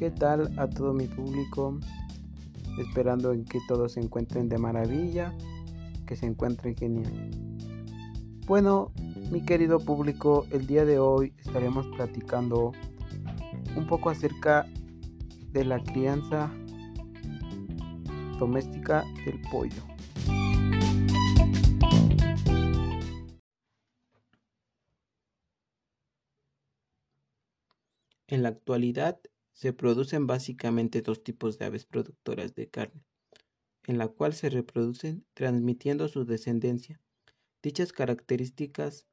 ¿Qué tal a todo mi público? Esperando en que todos se encuentren de maravilla, que se encuentren genial. Bueno, mi querido público, el día de hoy estaremos platicando un poco acerca de la crianza doméstica del pollo. En la actualidad se producen básicamente dos tipos de aves productoras de carne, en la cual se reproducen transmitiendo su descendencia. Dichas características,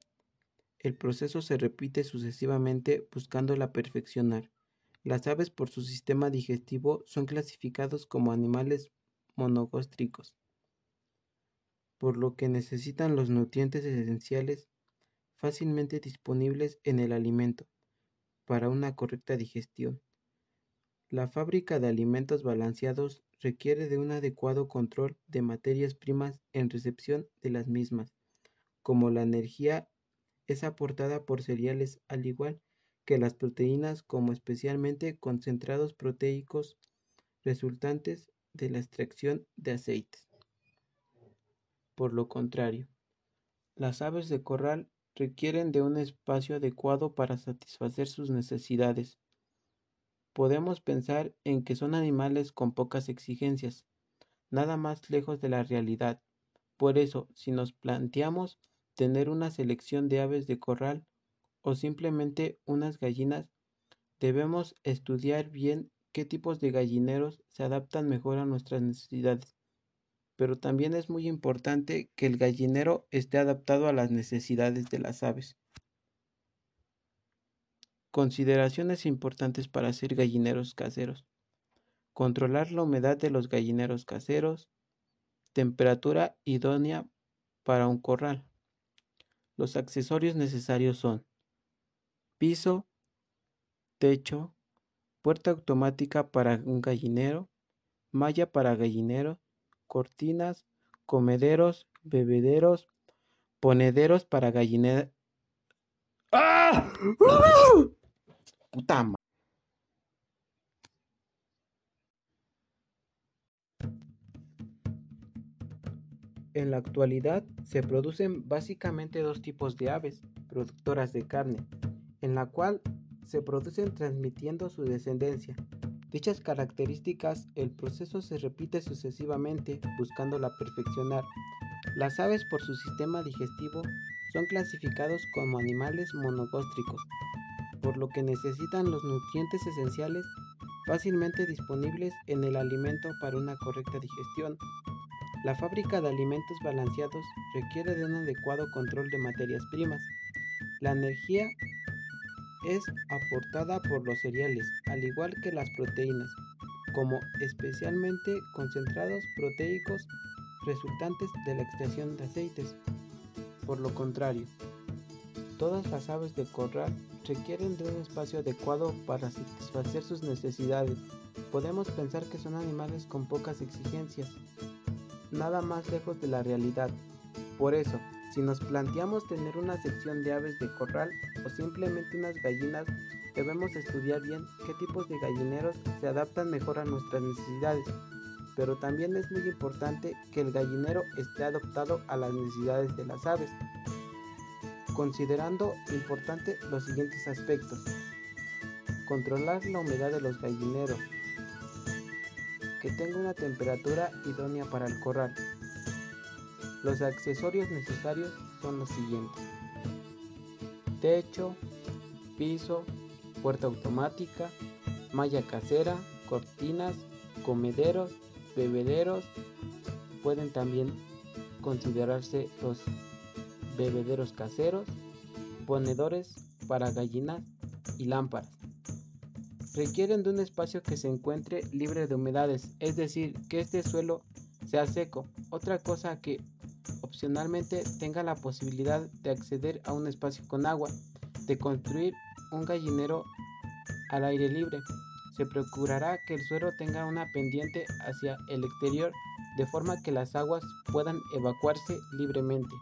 el proceso se repite sucesivamente buscándola perfeccionar. Las aves por su sistema digestivo son clasificados como animales monogástricos, por lo que necesitan los nutrientes esenciales fácilmente disponibles en el alimento para una correcta digestión. La fábrica de alimentos balanceados requiere de un adecuado control de materias primas en recepción de las mismas, como la energía es aportada por cereales al igual que las proteínas como especialmente concentrados proteicos resultantes de la extracción de aceites. Por lo contrario, las aves de corral requieren de un espacio adecuado para satisfacer sus necesidades. Podemos pensar en que son animales con pocas exigencias, nada más lejos de la realidad. Por eso, si nos planteamos tener una selección de aves de corral o simplemente unas gallinas, debemos estudiar bien qué tipos de gallineros se adaptan mejor a nuestras necesidades pero también es muy importante que el gallinero esté adaptado a las necesidades de las aves. Consideraciones importantes para hacer gallineros caseros. Controlar la humedad de los gallineros caseros. Temperatura idónea para un corral. Los accesorios necesarios son piso, techo, puerta automática para un gallinero, malla para gallinero, cortinas, comederos, bebederos, ponederos para gallinera. ¡Ah! En la actualidad se producen básicamente dos tipos de aves productoras de carne, en la cual se producen transmitiendo su descendencia, Dichas características, el proceso se repite sucesivamente buscándola perfeccionar. Las aves por su sistema digestivo son clasificados como animales monogástricos, por lo que necesitan los nutrientes esenciales fácilmente disponibles en el alimento para una correcta digestión. La fábrica de alimentos balanceados requiere de un adecuado control de materias primas. La energía es aportada por los cereales, al igual que las proteínas, como especialmente concentrados proteicos resultantes de la extracción de aceites. Por lo contrario, todas las aves de corral requieren de un espacio adecuado para satisfacer sus necesidades. Podemos pensar que son animales con pocas exigencias, nada más lejos de la realidad. Por eso, si nos planteamos tener una sección de aves de corral o simplemente unas gallinas, debemos estudiar bien qué tipos de gallineros se adaptan mejor a nuestras necesidades. Pero también es muy importante que el gallinero esté adaptado a las necesidades de las aves, considerando importante los siguientes aspectos. Controlar la humedad de los gallineros, que tenga una temperatura idónea para el corral, los accesorios necesarios son los siguientes. Techo, piso, puerta automática, malla casera, cortinas, comederos, bebederos. Pueden también considerarse los bebederos caseros, ponedores para gallinas y lámparas. Requieren de un espacio que se encuentre libre de humedades, es decir, que este suelo sea seco. Otra cosa que opcionalmente tenga la posibilidad de acceder a un espacio con agua, de construir un gallinero al aire libre. Se procurará que el suelo tenga una pendiente hacia el exterior de forma que las aguas puedan evacuarse libremente.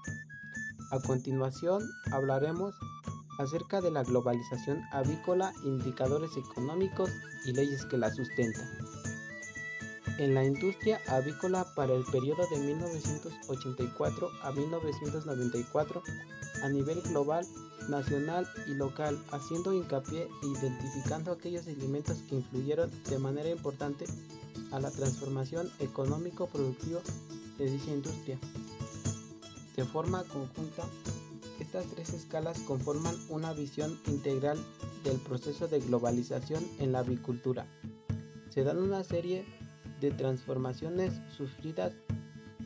A continuación hablaremos acerca de la globalización avícola, indicadores económicos y leyes que la sustentan. En la industria avícola para el periodo de 1984 a 1994, a nivel global, nacional y local, haciendo hincapié e identificando aquellos elementos que influyeron de manera importante a la transformación económico-productiva de dicha industria. De forma conjunta, estas tres escalas conforman una visión integral del proceso de globalización en la avicultura. Se dan una serie de transformaciones sufridas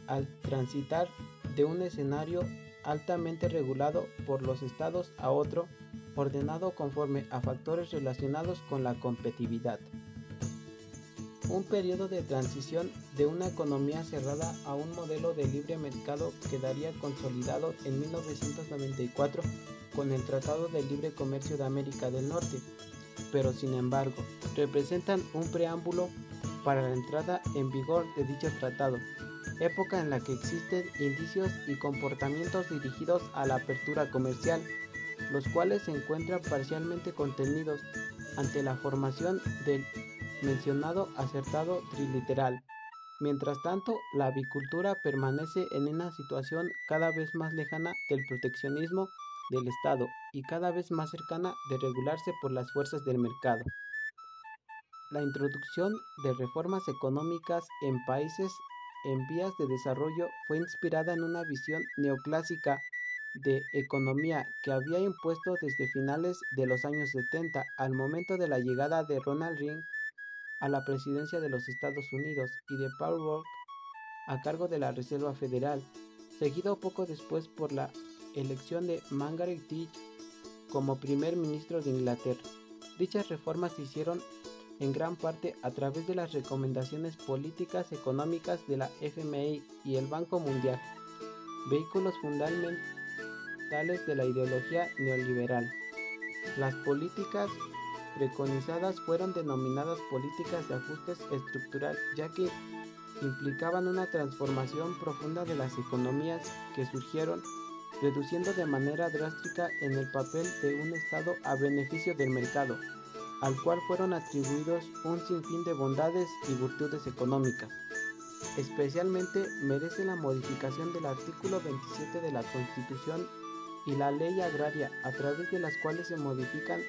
al transitar de un escenario altamente regulado por los estados a otro ordenado conforme a factores relacionados con la competitividad. Un periodo de transición de una economía cerrada a un modelo de libre mercado quedaría consolidado en 1994 con el Tratado de Libre Comercio de América del Norte, pero sin embargo representan un preámbulo para la entrada en vigor de dicho tratado, época en la que existen indicios y comportamientos dirigidos a la apertura comercial, los cuales se encuentran parcialmente contenidos ante la formación del mencionado acertado triliteral. Mientras tanto, la avicultura permanece en una situación cada vez más lejana del proteccionismo del Estado y cada vez más cercana de regularse por las fuerzas del mercado. La introducción de reformas económicas en países en vías de desarrollo fue inspirada en una visión neoclásica de economía que había impuesto desde finales de los años 70 al momento de la llegada de Ronald Reagan a la presidencia de los Estados Unidos y de Paul Volcker a cargo de la Reserva Federal, seguido poco después por la elección de Margaret Thatcher como primer ministro de Inglaterra. Dichas reformas se hicieron en gran parte a través de las recomendaciones políticas económicas de la FMI y el Banco Mundial, vehículos fundamentales de la ideología neoliberal. Las políticas preconizadas fueron denominadas políticas de ajustes estructural, ya que implicaban una transformación profunda de las economías que surgieron, reduciendo de manera drástica en el papel de un Estado a beneficio del mercado al cual fueron atribuidos un sinfín de bondades y virtudes económicas. Especialmente merece la modificación del artículo 27 de la Constitución y la ley agraria, a través de las cuales se modifican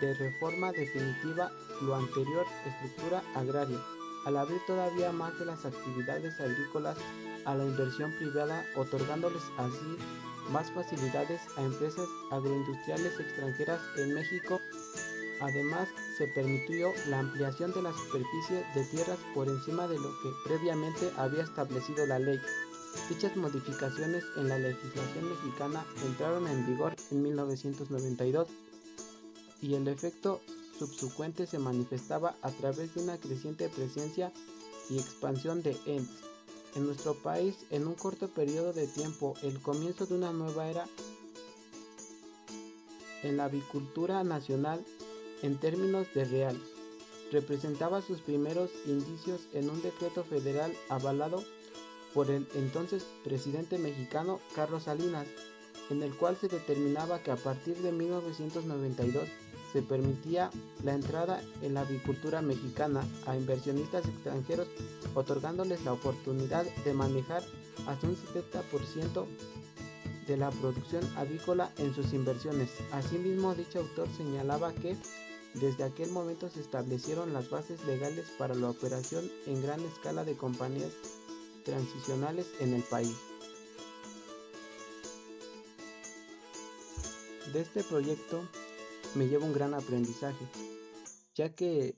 de reforma definitiva lo anterior estructura agraria, al abrir todavía más de las actividades agrícolas a la inversión privada, otorgándoles así más facilidades a empresas agroindustriales extranjeras en México Además, se permitió la ampliación de la superficie de tierras por encima de lo que previamente había establecido la ley. Dichas modificaciones en la legislación mexicana entraron en vigor en 1992 y el efecto subsecuente se manifestaba a través de una creciente presencia y expansión de ENTS. En nuestro país, en un corto periodo de tiempo, el comienzo de una nueva era en la avicultura nacional en términos de real. Representaba sus primeros indicios en un decreto federal avalado por el entonces presidente mexicano Carlos Salinas, en el cual se determinaba que a partir de 1992 se permitía la entrada en la avicultura mexicana a inversionistas extranjeros, otorgándoles la oportunidad de manejar hasta un 70% de la producción avícola en sus inversiones. Asimismo, dicho autor señalaba que desde aquel momento se establecieron las bases legales para la operación en gran escala de compañías transicionales en el país. De este proyecto me llevo un gran aprendizaje, ya que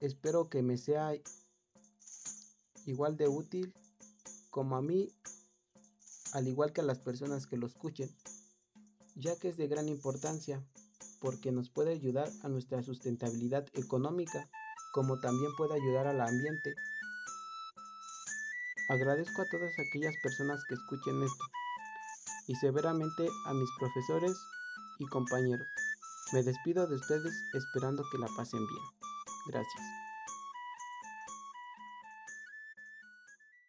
espero que me sea igual de útil como a mí, al igual que a las personas que lo escuchen, ya que es de gran importancia porque nos puede ayudar a nuestra sustentabilidad económica, como también puede ayudar al ambiente. Agradezco a todas aquellas personas que escuchen esto y severamente a mis profesores y compañeros. Me despido de ustedes esperando que la pasen bien. Gracias.